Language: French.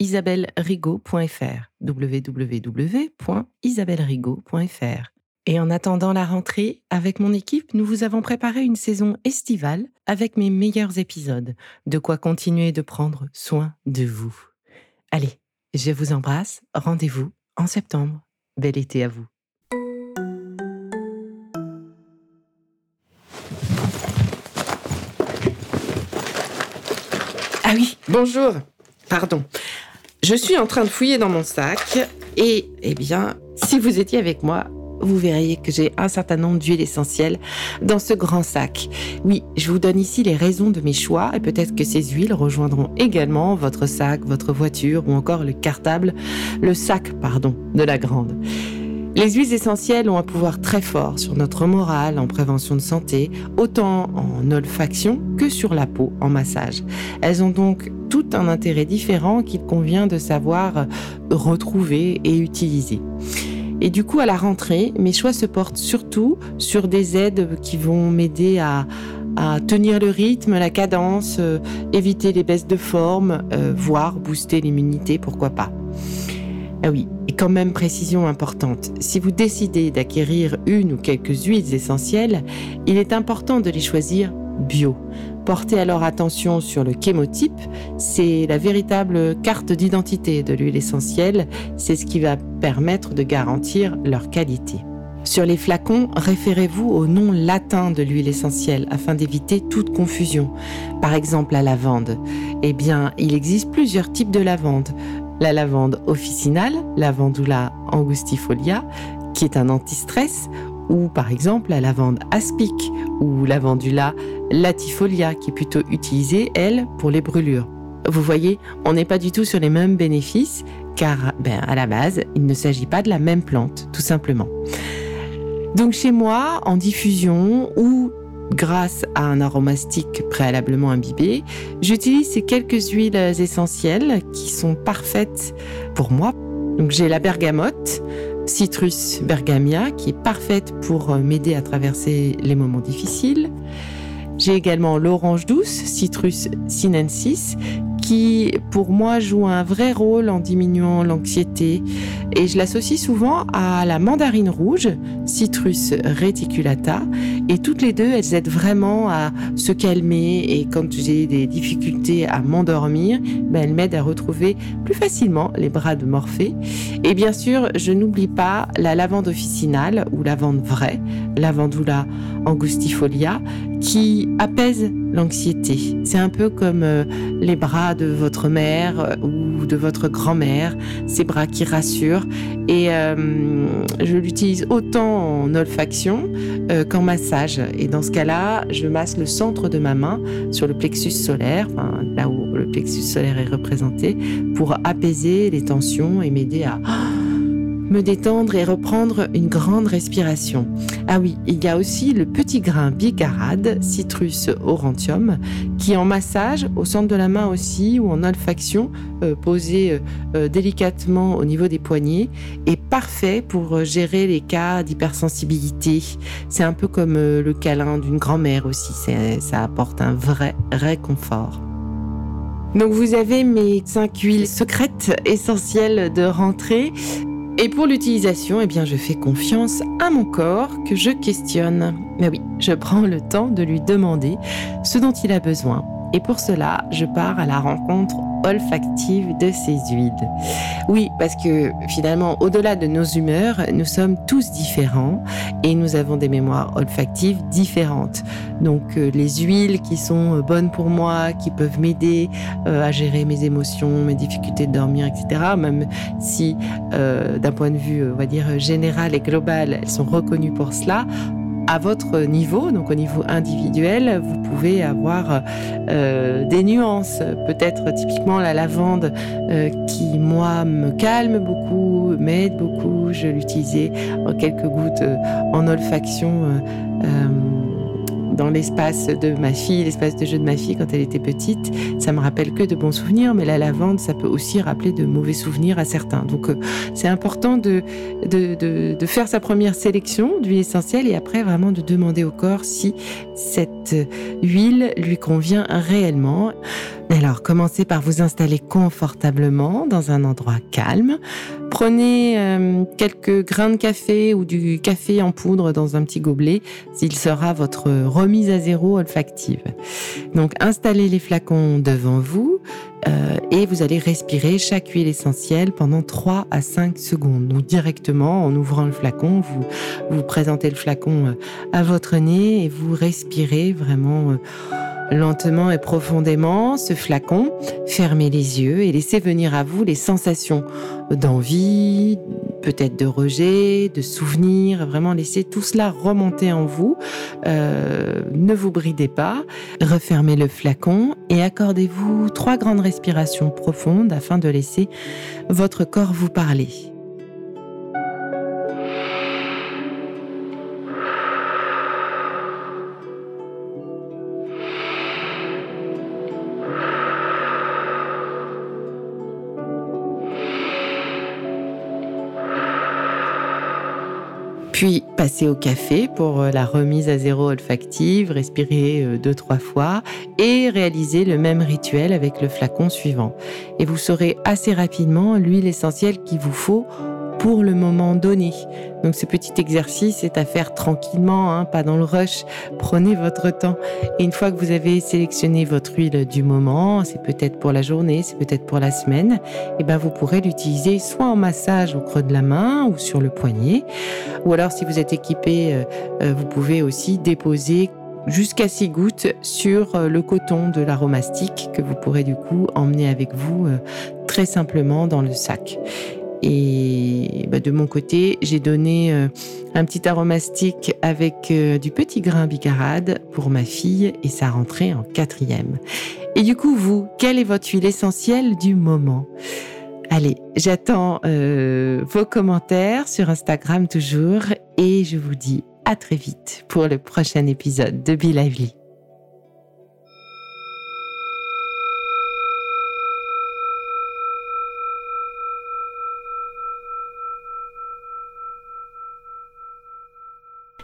isabellerigaud.fr www.isabellerigaud.fr Et en attendant la rentrée, avec mon équipe, nous vous avons préparé une saison estivale avec mes meilleurs épisodes, de quoi continuer de prendre soin de vous. Allez, je vous embrasse, rendez-vous en septembre. Bel été à vous. Ah oui, bonjour. Pardon. Je suis en train de fouiller dans mon sac et, eh bien, si vous étiez avec moi, vous verriez que j'ai un certain nombre d'huiles essentielles dans ce grand sac. Oui, je vous donne ici les raisons de mes choix et peut-être que ces huiles rejoindront également votre sac, votre voiture ou encore le cartable, le sac, pardon, de la grande. Les huiles essentielles ont un pouvoir très fort sur notre morale en prévention de santé, autant en olfaction que sur la peau en massage. Elles ont donc tout un intérêt différent qu'il convient de savoir retrouver et utiliser. Et du coup, à la rentrée, mes choix se portent surtout sur des aides qui vont m'aider à, tenir le rythme, la cadence, euh, éviter les baisses de forme, euh, voire booster l'immunité, pourquoi pas. Ah oui, et quand même précision importante, si vous décidez d'acquérir une ou quelques huiles essentielles, il est important de les choisir bio. Portez alors attention sur le chémotype, c'est la véritable carte d'identité de l'huile essentielle, c'est ce qui va permettre de garantir leur qualité. Sur les flacons, référez-vous au nom latin de l'huile essentielle afin d'éviter toute confusion. Par exemple, la lavande. Eh bien, il existe plusieurs types de lavande. La lavande officinale, lavandula angustifolia, qui est un antistress, ou par exemple la lavande aspic ou lavandula latifolia qui est plutôt utilisée, elle, pour les brûlures. Vous voyez, on n'est pas du tout sur les mêmes bénéfices car ben, à la base, il ne s'agit pas de la même plante, tout simplement. Donc chez moi, en diffusion ou grâce à un aromastique préalablement imbibé, j'utilise ces quelques huiles essentielles qui sont parfaites pour moi. Donc j'ai la bergamote, Citrus bergamia, qui est parfaite pour euh, m'aider à traverser les moments difficiles. J'ai également l'orange douce, Citrus sinensis, qui pour moi joue un vrai rôle en diminuant l'anxiété. Et je l'associe souvent à la mandarine rouge, Citrus reticulata. Et toutes les deux elles aident vraiment à se calmer. Et quand j'ai des difficultés à m'endormir, ben elles m'aident à retrouver plus facilement les bras de Morphée. Et bien sûr je n'oublie pas la lavande officinale ou lavande vraie, lavandula angustifolia qui apaise l'anxiété. C'est un peu comme euh, les bras de votre mère euh, ou de votre grand-mère, ces bras qui rassurent. Et euh, je l'utilise autant en olfaction qu'en massage. Et dans ce cas-là, je masse le centre de ma main sur le plexus solaire, là où le plexus solaire est représenté, pour apaiser les tensions et m'aider à me détendre et reprendre une grande respiration. Ah oui, il y a aussi le petit grain bicarade, Citrus aurantium, qui en massage, au centre de la main aussi, ou en olfaction, euh, posé euh, euh, délicatement au niveau des poignets, est parfait pour gérer les cas d'hypersensibilité. C'est un peu comme le câlin d'une grand-mère aussi, ça apporte un vrai réconfort. Donc vous avez mes cinq huiles secrètes essentielles de rentrée. Et pour l'utilisation, eh bien, je fais confiance à mon corps que je questionne. Mais oui, je prends le temps de lui demander ce dont il a besoin. Et pour cela, je pars à la rencontre olfactive de ces huiles. Oui, parce que finalement, au-delà de nos humeurs, nous sommes tous différents et nous avons des mémoires olfactives différentes. Donc euh, les huiles qui sont euh, bonnes pour moi, qui peuvent m'aider euh, à gérer mes émotions, mes difficultés de dormir, etc., même si d'un point de vue, on va dire, général et global, elles sont reconnues pour cela, à votre niveau, donc au niveau individuel, vous pouvez avoir euh, des nuances. Peut-être typiquement la lavande euh, qui, moi, me calme beaucoup, m'aide beaucoup. Je l'utilisais en quelques gouttes euh, en olfaction dans l'espace de ma fille, l'espace de jeu de ma fille quand elle était petite. Ça me rappelle que de bons souvenirs, mais la lavande, ça peut aussi rappeler de mauvais souvenirs à certains. Donc, euh, c'est important de, de, de, faire sa première sélection d'huile essentielle et après vraiment de demander au corps si cette huile lui convient réellement. Alors, commencez par vous installer confortablement dans un endroit calme. Prenez euh, quelques grains de café ou du café en poudre dans un petit gobelet. Il sera votre remise à zéro olfactive. Donc, installez les flacons devant vous euh, et vous allez respirer chaque huile essentielle pendant 3 à 5 secondes. Donc, directement, en ouvrant le flacon, vous, vous présentez le flacon euh, à votre nez et vous respirez vraiment lentement et profondément ce flacon, fermez les yeux et laissez venir à vous les sensations d'envie, peut-être de rejet, de souvenir, vraiment laissez tout cela remonter en vous. Euh, ne vous bridez pas, refermez le flacon et accordez-vous trois grandes respirations profondes afin de laisser votre corps vous parler. Puis passez au café pour euh, la remise à zéro olfactive, respirer euh, deux, trois fois et réaliser le même rituel avec le flacon suivant. Et vous saurez assez rapidement l'huile essentielle qu'il vous faut pour le moment donné. Donc ce petit exercice est à faire tranquillement, hein, pas dans le rush. Prenez votre temps. Et une fois que vous avez sélectionné votre huile du moment, c'est peut-être pour la journée, c'est peut-être pour la semaine, et eh ben vous pourrez l'utiliser soit en massage au creux de la main ou sur le poignet. Ou alors si vous êtes équipé, euh, euh, vous pouvez aussi déposer jusqu'à 6 gouttes sur euh, le coton de l'aromastique que vous pourrez du coup emmener avec vous très simplement dans le sac. Et bah, de mon côté, j'ai donné euh, un petit aromastique avec euh, du petit grain bicarade pour ma fille et ça rentrait en quatrième. Et du coup, vous, quelle est votre huile essentielle du moment? Allez, j'attends euh, vos commentaires sur Instagram toujours et je vous dis à très vite pour le prochain épisode de Be Lively.